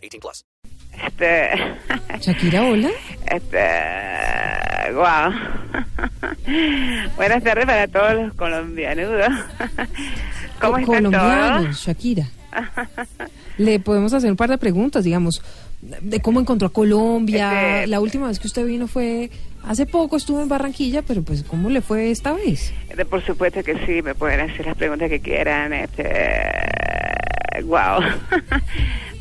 18 plus. Este, Shakira, hola. este, wow. Buenas tardes para todos los colombianudos. ¿Cómo están todos? Colombianos, Shakira. Le podemos hacer un par de preguntas, digamos, de cómo encontró a Colombia. Este- La última vez que usted vino fue hace poco, estuvo en Barranquilla, pero pues ¿cómo le fue esta vez? De- Por supuesto que sí, me pueden hacer las preguntas que quieran. Este, wow.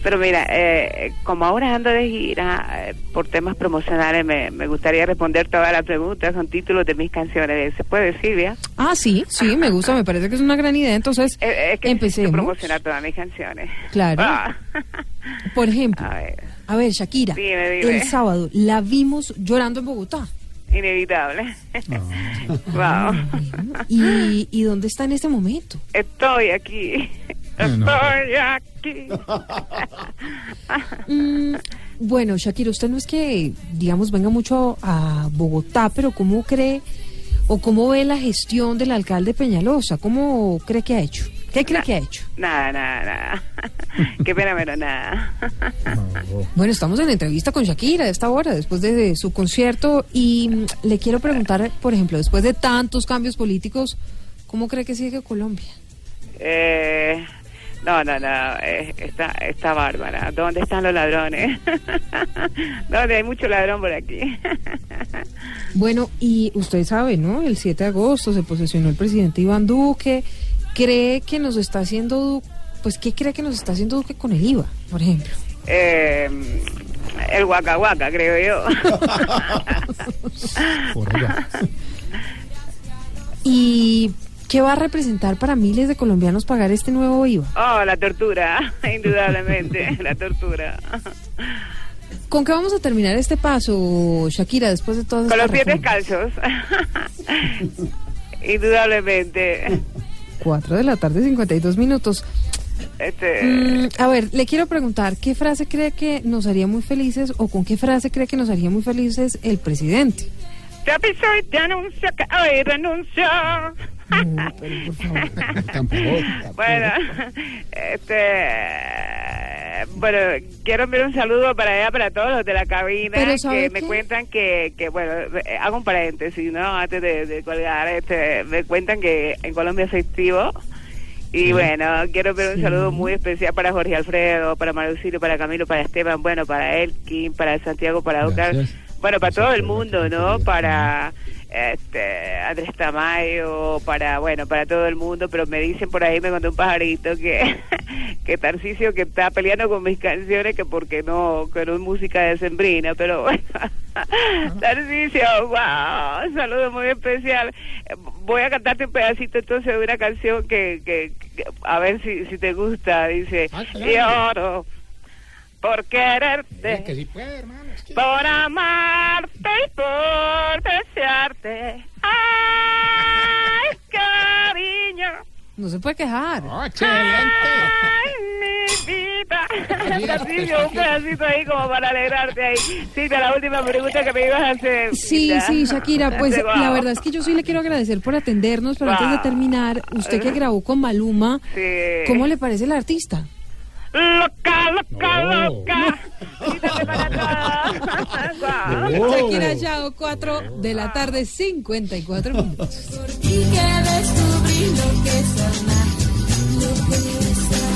Pero mira, eh, como ahora ando de gira eh, por temas promocionales, me, me gustaría responder todas las preguntas con títulos de mis canciones. ¿Se puede decir, ya? Ah, sí, sí, me gusta, me parece que es una gran idea. Entonces, Eh, es que empecemos. promocionar todas mis canciones. Claro. Ah. Por ejemplo, A ver, a ver, Shakira, Dime, dime. el sábado la vimos llorando en Bogotá. inevitable. wow. ¿Y, ¿Y dónde está en este momento? Estoy aquí. Estoy aquí. Mm, bueno, Shakira, usted no es que, digamos, venga mucho a Bogotá, pero ¿cómo cree o cómo ve la gestión del alcalde Peñalosa? ¿Cómo cree que ha hecho? ¿Qué cree que ha hecho? Nada, nada, nada. Qué pena, pero nada. Bueno, estamos en entrevista con Shakira a esta hora, después de su concierto, y mm, le quiero preguntar, por ejemplo, después de tantos cambios políticos, ¿cómo cree que sigue Colombia? Eh, no, no, no. eh, está, está bárbara. ¿Dónde están los ladrones? ¿Dónde hay mucho ladrón por aquí? Bueno, y usted sabe, ¿no? El 7 de agosto se posesionó el presidente Iván Duque. ¿Cree que nos está haciendo, pues, qué cree que nos está haciendo Duque con el IVA, por ejemplo? Eh, el Waka, creo yo. ¿Y qué va a representar para miles de colombianos pagar este nuevo IVA? Oh, la tortura, indudablemente, la tortura. ¿Con qué vamos a terminar este paso, Shakira, después de todas Con los pies descalzos. indudablemente. 4 de la tarde, 52 minutos. Este, Mm, a ver, le quiero preguntar, ¿qué frase cree que nos haría muy felices o con qué frase cree que nos haría muy felices el presidente? anuncio que hoy renuncio. No, pero por favor. Bueno, este, bueno, quiero enviar un saludo para allá, para todos los de la cabina que ¿sabe me qué? cuentan que, que, bueno, eh, hago un paréntesis, ¿no? Antes de, de colgar, este, me cuentan que en Colombia es festivo. Y bueno, quiero enviar un saludo muy especial para Jorge Alfredo, para Marucilio, para Camilo, para Esteban, bueno, para Elkin, para Santiago, para Oscar, Gracias. Bueno, para todo el mundo, ¿no? Para este Andrés Tamayo, para bueno, para todo el mundo, pero me dicen por ahí, me contó un pajarito que que Tarcisio que está peleando con mis canciones que porque no, que no es música de sembrina, pero bueno. Tarcisio, wow, un saludo muy especial. Voy a cantarte un pedacito entonces de una canción que, que, que- a ver si, si te gusta, dice, Ah, lloro por quererte. Que sí puede, hermano. es que- Por amarte y por desearte. Ay, cariño. No se puede quejar. Oh, excelente. Ay, mi vida. Tarcisio, un pedacito ahí como para alegrarte ahí. Silvia, la última pregunta que me ibas a hacer. Sí, Ya. sí, Shakira, pues la verdad es que yo sí le quiero agradecer por atendernos, pero antes de terminar, usted que grabó con Maluma, Sí. ¿cómo le parece el artista? Loca, loca, No. loca. Oh. Shakira Yao, 4 de la tarde, 54 minutos. Por ti que descubrí lo que es amar, lo que es amar.